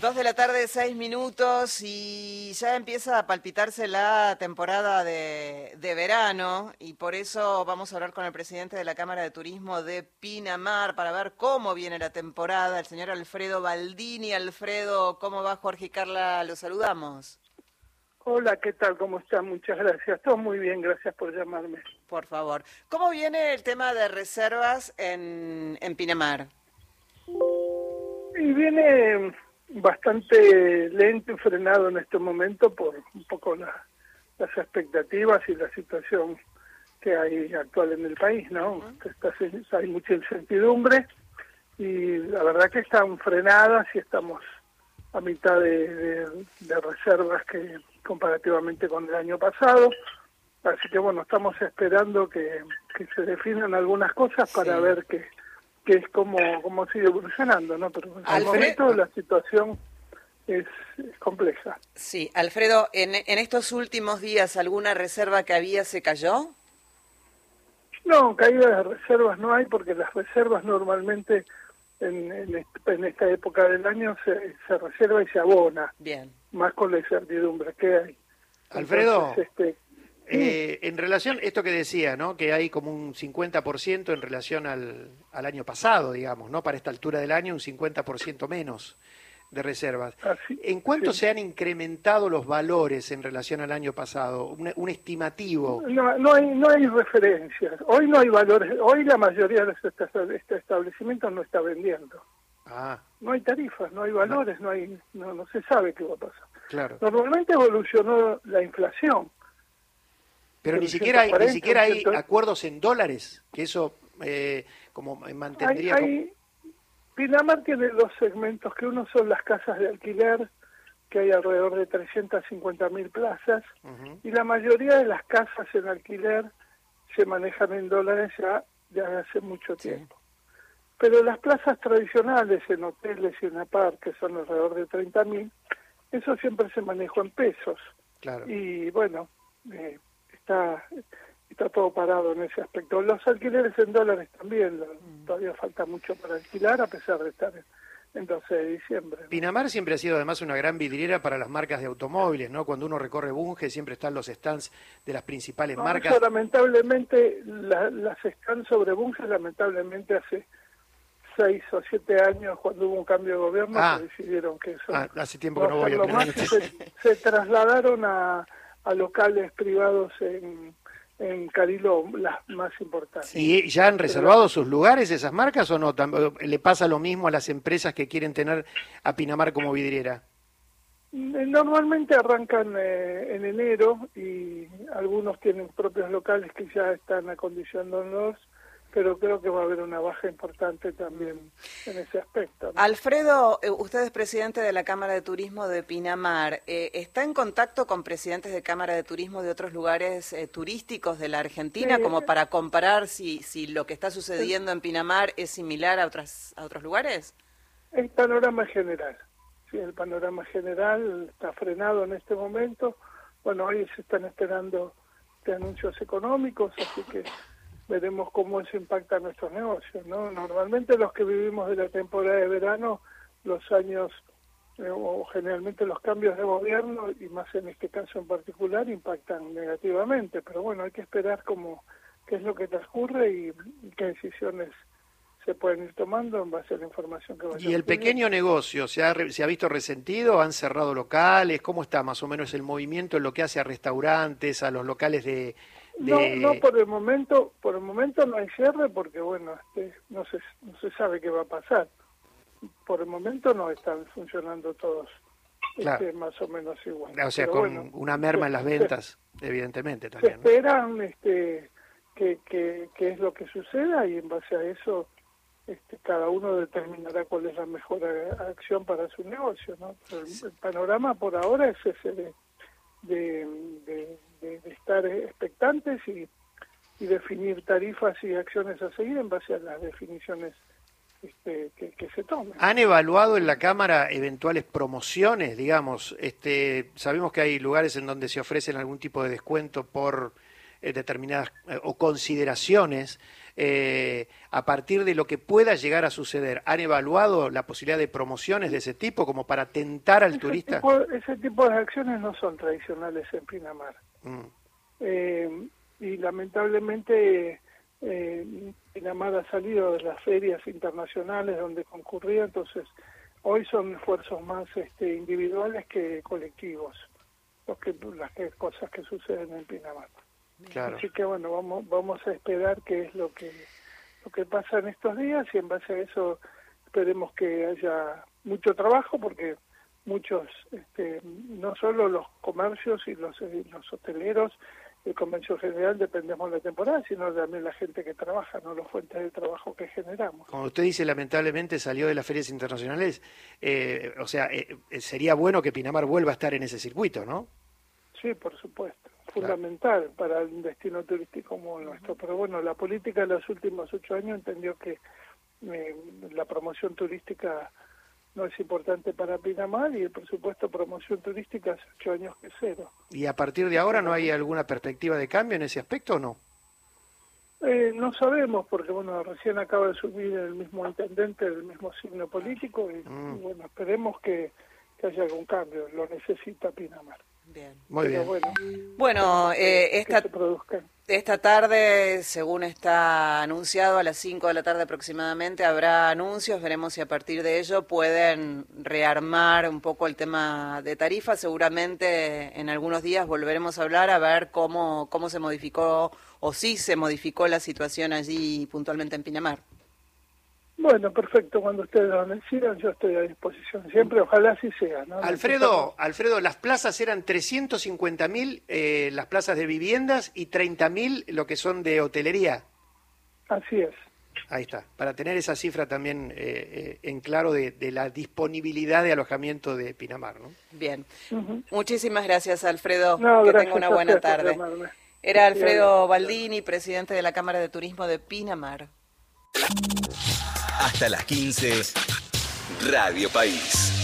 Dos de la tarde, seis minutos y ya empieza a palpitarse la temporada de, de, verano y por eso vamos a hablar con el presidente de la Cámara de Turismo de Pinamar para ver cómo viene la temporada, el señor Alfredo Baldini. Alfredo, ¿cómo va Jorge y Carla? Los saludamos. Hola, ¿qué tal? ¿Cómo están? Muchas gracias. Todo muy bien, gracias por llamarme. Por favor. ¿Cómo viene el tema de reservas en, en Pinamar? Y viene bastante lento y frenado en este momento por un poco las expectativas y la situación que hay actual en el país, ¿no? Está, hay mucha incertidumbre y la verdad que están frenadas y estamos a mitad de, reservas que comparativamente con el año pasado. Así que bueno, estamos esperando que, se definan algunas cosas para ver qué que es como, como sigue evolucionando, ¿no? Pero en el momento la situación es, compleja. Sí, Alfredo, ¿en, ¿en estos últimos días alguna reserva que había se cayó? No, caída de reservas no hay porque las reservas normalmente en, en, esta época del año se, se, reserva y se abona. Bien. Más con la incertidumbre que hay. Alfredo, este, eh, en relación esto que decía, ¿no? que hay como un 50% en relación al, al, año pasado, digamos, ¿no? para esta altura del año, un 50% menos de reservas. ¿En cuánto se han incrementado los valores en relación al año pasado? Un, estimativo. No, no, hay, no hay referencias. Hoy no hay valores. Hoy la mayoría de este establecimientos no está vendiendo. Ah. No hay tarifas, no hay valores, no, hay, no, no se sabe qué va a pasar. Claro. Normalmente evolucionó la inflación pero ni siquiera hay, ni siquiera hay acuerdos en dólares, que eso eh, como mantendría... Hay, Pinamar tiene dos segmentos, que uno son las casas de alquiler, que hay alrededor de 350 mil plazas, y la mayoría de las casas en alquiler se manejan en dólares ya desde hace mucho tiempo. Pero las plazas tradicionales en hoteles y en apar, que son alrededor de 30 mil, eso siempre se manejó en pesos. Claro. Y bueno, eh, está, está todo parado en ese aspecto. Los alquileres en dólares también, mm. todavía falta mucho para alquilar a pesar de estar en, 12 de diciembre. Pinamar siempre ha sido además una gran vidriera para las marcas de automóviles, ¿no? Cuando uno recorre Bunge siempre están los stands de las principales marcas. lamentablemente las stands sobre Bunge lamentablemente hace seis o siete años cuando hubo un cambio de gobierno ah. decidieron que eso ah, hace tiempo que no voy a se trasladaron a a locales privados en, en Carilo las más importantes. ¿Y ya han reservado sus lugares esas marcas o no? ¿Le pasa lo mismo a las empresas que quieren tener a Pinamar como vidriera? Eh, normalmente arrancan eh, en enero y algunos tienen propios locales que ya están acondicionándolos pero creo que va a haber una baja importante también en ese aspecto. Alfredo, eh, usted es presidente de la Cámara de Turismo de Pinamar. Eh, ¿Está en contacto con presidentes de Cámara de Turismo de otros lugares eh, turísticos de la Argentina como para comparar si, si lo que está sucediendo en Pinamar es similar a, otras, a otros lugares? El panorama general. Sí, el panorama general está frenado en este momento. Bueno, hoy se están esperando de anuncios económicos, así que veremos cómo eso impacta a nuestros negocios. ¿no? Normalmente los que vivimos de la temporada de verano, los años eh, o generalmente los cambios de gobierno, y más en este caso en particular, impactan negativamente. Pero bueno, hay que esperar cómo, qué es lo que transcurre y, qué decisiones se pueden ir tomando en base a la información que vaya ¿Y el pequeño negocio se ha, se ha visto resentido? ¿Han cerrado locales? ¿Cómo está más o menos el movimiento en lo que hace a restaurantes, a los locales de, no, no por el momento, por el momento no hay cierre porque bueno, este, no se no se sabe qué va a pasar. Por el momento no están funcionando todos este, más o menos igual. O sea, con una merma en las ventas, evidentemente también. Se esperan este, que, que, que, es lo que suceda y en base a eso este, cada uno determinará cuál es la mejor acción para su negocio. ¿no? El, panorama por ahora es ese de, de de, estar expectantes y, definir tarifas y acciones a seguir en base a las definiciones este, que, se tomen. ¿Han evaluado en la Cámara eventuales promociones, digamos? Este, sabemos que hay lugares en donde se ofrecen algún tipo de descuento por determinadas o consideraciones a partir de lo que pueda llegar a suceder. ¿Han evaluado la posibilidad de promociones de ese tipo como para tentar al turista? ese tipo de acciones no son tradicionales en Pinamar. Mm. y lamentablemente eh, Pinamar ha salido de las ferias internacionales donde concurría, entonces hoy son esfuerzos más este, individuales que colectivos, que, las cosas que suceden en Pinamar. Así que bueno, vamos, vamos a esperar qué es lo que, lo que pasa en estos días y en base a eso esperemos que haya mucho trabajo porque muchos, este, no solo los comercios y los, los hoteleros, el comercio general dependemos de la temporada, sino también la gente que trabaja, no los fuentes de trabajo que generamos. Como usted dice, lamentablemente salió de las ferias internacionales, eh, o sea, eh, eh, sería bueno que Pinamar vuelva a estar en ese circuito, ¿no? Sí, por supuesto, fundamental para un destino turístico como el nuestro. Pero bueno, la política de los últimos ocho años entendió que la promoción turística no es importante para Pinamar y el presupuesto de promoción turística hace ocho años que cero. ¿Y a partir de ahora no hay alguna perspectiva de cambio en ese aspecto o no? Eh, no sabemos, porque bueno, recién acaba de subir el mismo intendente del mismo signo político y, mm. bueno, esperemos que, haya algún cambio, lo necesita Pinamar. Bien. Muy bien. Bueno, eh, esta, esta tarde, según está anunciado, a las 5 de la tarde aproximadamente, habrá anuncios. Veremos si a partir de ello pueden rearmar un poco el tema de tarifas. Seguramente en algunos días volveremos a hablar a ver cómo, cómo se modificó o si se modificó la situación allí puntualmente en Pinamar. Bueno, perfecto. Cuando ustedes lo decidan, yo estoy a disposición siempre. Ojalá así sea. ¿no? Alfredo, Alfredo, las plazas eran 350.000 eh, las plazas de viviendas y 30.000 lo que son de hotelería. Así es. Ahí está, para tener esa cifra también eh, eh, en claro de, la disponibilidad de alojamiento de Pinamar. ¿no? Bien, muchísimas gracias Alfredo, que tenga una buena tarde. Era Alfredo Baldini, presidente de la Cámara de Turismo de Pinamar. Hasta las 15, Radio País.